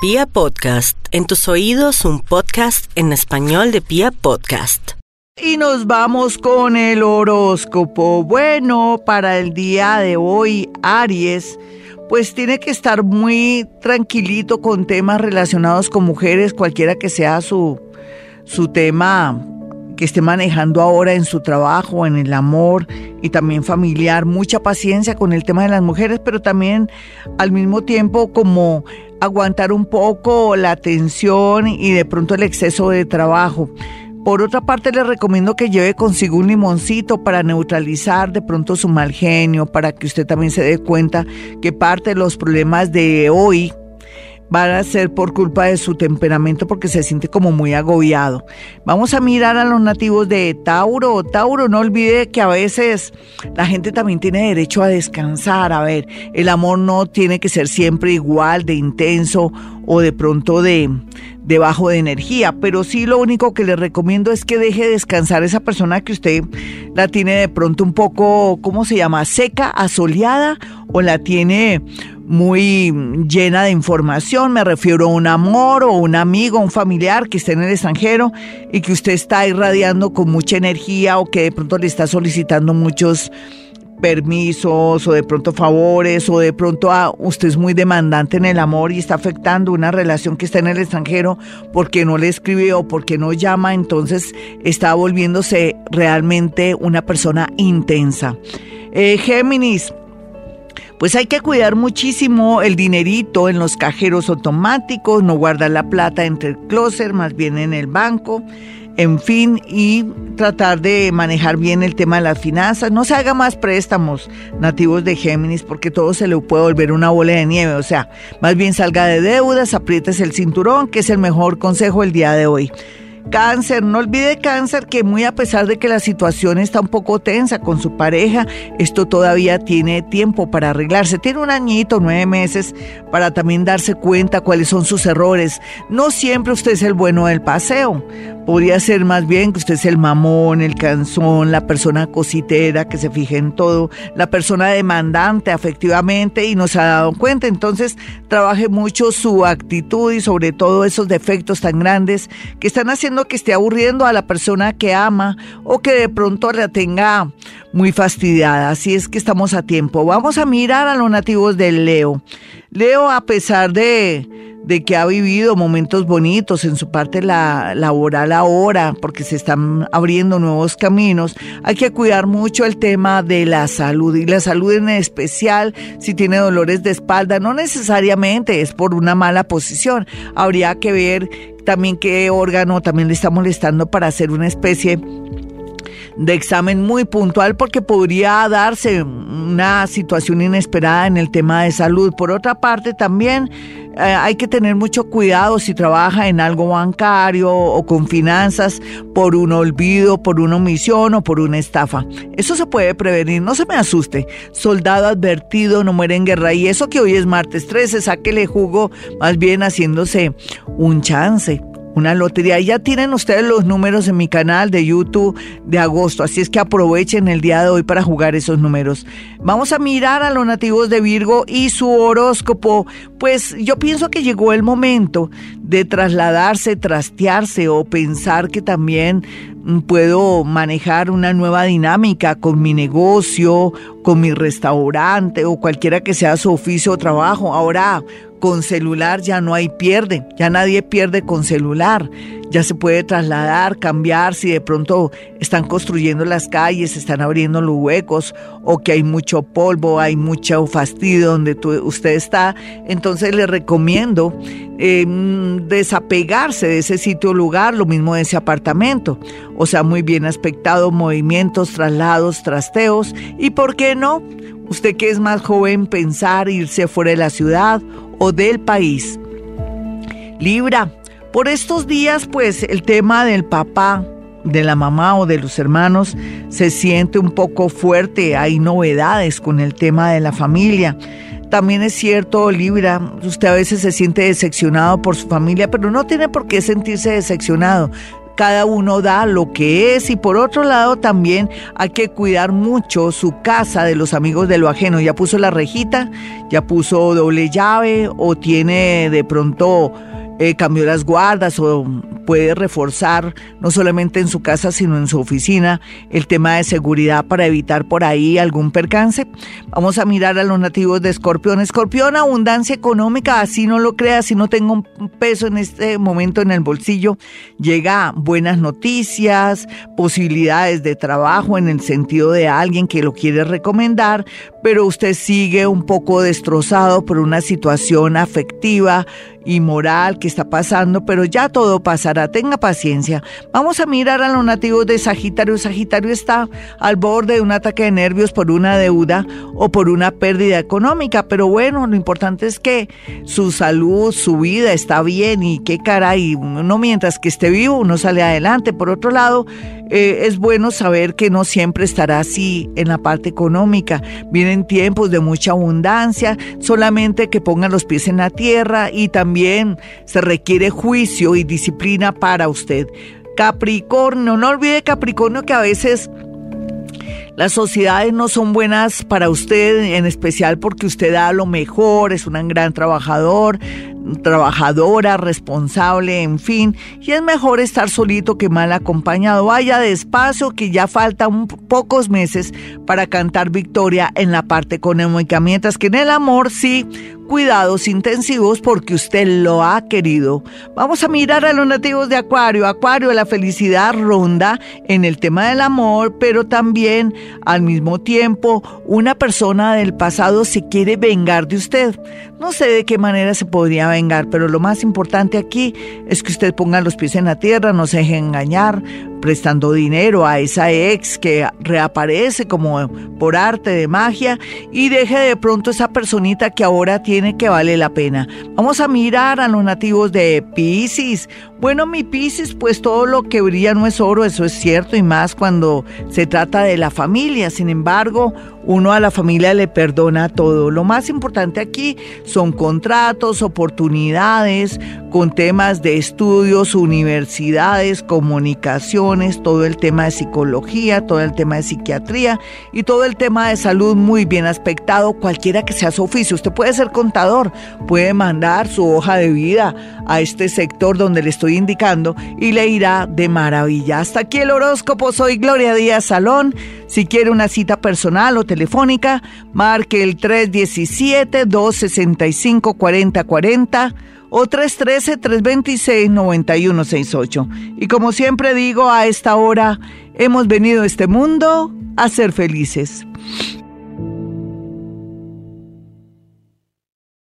Pia Podcast, en tus oídos un podcast en español de Pia Podcast. Y nos vamos con el horóscopo. Bueno, para el día de hoy, Aries, pues tiene que estar muy tranquilito con temas relacionados con mujeres, cualquiera que sea su, su tema que esté manejando ahora en su trabajo, en el amor y también familiar. Mucha paciencia con el tema de las mujeres, pero también al mismo tiempo como aguantar un poco la tensión y de pronto el exceso de trabajo. Por otra parte, le recomiendo que lleve consigo un limoncito para neutralizar de pronto su mal genio, para que usted también se dé cuenta que parte de los problemas de hoy van a ser por culpa de su temperamento porque se siente como muy agobiado. Vamos a mirar a los nativos de Tauro. Tauro, no olvide que a veces la gente también tiene derecho a descansar. A ver, el amor no tiene que ser siempre igual de intenso o de pronto de, de bajo de energía, pero sí lo único que le recomiendo es que deje descansar esa persona que usted la tiene de pronto un poco, ¿cómo se llama? Seca, asoleada o la tiene muy llena de información, me refiero a un amor o un amigo, un familiar que esté en el extranjero y que usted está irradiando con mucha energía o que de pronto le está solicitando muchos permisos o de pronto favores o de pronto a, usted es muy demandante en el amor y está afectando una relación que está en el extranjero porque no le escribe o porque no llama, entonces está volviéndose realmente una persona intensa. Eh, Géminis, pues hay que cuidar muchísimo el dinerito en los cajeros automáticos, no guardar la plata entre el closet, más bien en el banco, en fin, y tratar de manejar bien el tema de las finanzas. No se haga más préstamos nativos de Géminis porque todo se le puede volver una bola de nieve, o sea, más bien salga de deudas, aprietes el cinturón, que es el mejor consejo el día de hoy. Cáncer, no olvide cáncer que muy a pesar de que la situación está un poco tensa con su pareja, esto todavía tiene tiempo para arreglarse. Tiene un añito, nueve meses, para también darse cuenta cuáles son sus errores. No siempre usted es el bueno del paseo. Podría ser más bien que usted es el mamón, el canzón, la persona cositera que se fije en todo, la persona demandante afectivamente y no se ha dado cuenta. Entonces, trabaje mucho su actitud y sobre todo esos defectos tan grandes que están haciendo que esté aburriendo a la persona que ama o que de pronto la tenga muy fastidiada. Así es que estamos a tiempo. Vamos a mirar a los nativos del Leo. Leo, a pesar de de que ha vivido momentos bonitos en su parte la, laboral ahora, porque se están abriendo nuevos caminos, hay que cuidar mucho el tema de la salud y la salud en especial si tiene dolores de espalda, no necesariamente es por una mala posición, habría que ver también qué órgano también le está molestando para hacer una especie de examen muy puntual porque podría darse una situación inesperada en el tema de salud. Por otra parte, también eh, hay que tener mucho cuidado si trabaja en algo bancario o con finanzas por un olvido, por una omisión o por una estafa. Eso se puede prevenir, no se me asuste. Soldado advertido no muere en guerra y eso que hoy es martes 13, sáquele jugo más bien haciéndose un chance una lotería. Ya tienen ustedes los números en mi canal de YouTube de agosto, así es que aprovechen el día de hoy para jugar esos números. Vamos a mirar a los nativos de Virgo y su horóscopo. Pues yo pienso que llegó el momento de trasladarse, trastearse o pensar que también mm, puedo manejar una nueva dinámica con mi negocio, con mi restaurante o cualquiera que sea su oficio o trabajo. Ahora con celular ya no hay pierde, ya nadie pierde con celular, ya se puede trasladar, cambiar si de pronto están construyendo las calles, están abriendo los huecos o que hay mucho polvo, hay mucho fastidio donde usted está, entonces le recomiendo em, desapegarse de ese sitio o lugar, lo mismo de ese apartamento, o sea, muy bien aspectado, movimientos, traslados, trasteos y, ¿por qué no? Usted que es más joven, pensar irse fuera de la ciudad o del país. Libra, por estos días pues el tema del papá, de la mamá o de los hermanos se siente un poco fuerte, hay novedades con el tema de la familia. También es cierto, Libra, usted a veces se siente decepcionado por su familia, pero no tiene por qué sentirse decepcionado cada uno da lo que es y por otro lado también hay que cuidar mucho su casa de los amigos de lo ajeno. Ya puso la rejita, ya puso doble llave o tiene de pronto eh, cambió las guardas o puede reforzar no solamente en su casa sino en su oficina el tema de seguridad para evitar por ahí algún percance. Vamos a mirar a los nativos de Escorpión. Escorpión, abundancia económica, así no lo creas, si no tengo un peso en este momento en el bolsillo, llega buenas noticias, posibilidades de trabajo en el sentido de alguien que lo quiere recomendar, pero usted sigue un poco destrozado por una situación afectiva y moral que está pasando, pero ya todo pasará, tenga paciencia. Vamos a mirar a los nativos de Sagitario. Sagitario está al borde de un ataque de nervios por una deuda o por una pérdida económica, pero bueno, lo importante es que su salud, su vida está bien y qué caray, uno mientras que esté vivo uno sale adelante. Por otro lado, eh, es bueno saber que no siempre estará así en la parte económica. Vienen tiempos de mucha abundancia, solamente que pongan los pies en la tierra y también se requiere juicio y disciplina para usted. Capricornio, no olvide Capricornio que a veces las sociedades no son buenas para usted, en especial porque usted da lo mejor, es un gran trabajador, trabajadora, responsable, en fin, y es mejor estar solito que mal acompañado. Vaya despacio que ya faltan pocos meses para cantar victoria en la parte económica, mientras que en el amor sí, cuidados intensivos porque usted lo ha querido. Vamos a mirar a los nativos de Acuario. Acuario, la felicidad ronda en el tema del amor, pero también al mismo tiempo una persona del pasado se quiere vengar de usted. No sé de qué manera se podría vengar, pero lo más importante aquí es que usted ponga los pies en la tierra, no se deje engañar, prestando dinero a esa ex que reaparece como por arte de magia y deje de pronto esa personita que ahora tiene que vale la pena. Vamos a mirar a los nativos de Pisces. Bueno, mi Pisces, pues todo lo que brilla no es oro, eso es cierto, y más cuando se trata de la familia. Sin embargo, uno a la familia le perdona todo. Lo más importante aquí son contratos, oportunidades, con temas de estudios, universidades, comunicaciones, todo el tema de psicología, todo el tema de psiquiatría y todo el tema de salud muy bien aspectado, cualquiera que sea su oficio. Usted puede ser contador, puede mandar su hoja de vida a este sector donde le estoy indicando y le irá de maravilla. Hasta aquí el horóscopo, soy Gloria Díaz Salón. Si quiere una cita personal o telefónica, marque el 317-265-4040 o 313-326-9168. Y como siempre digo, a esta hora hemos venido a este mundo a ser felices.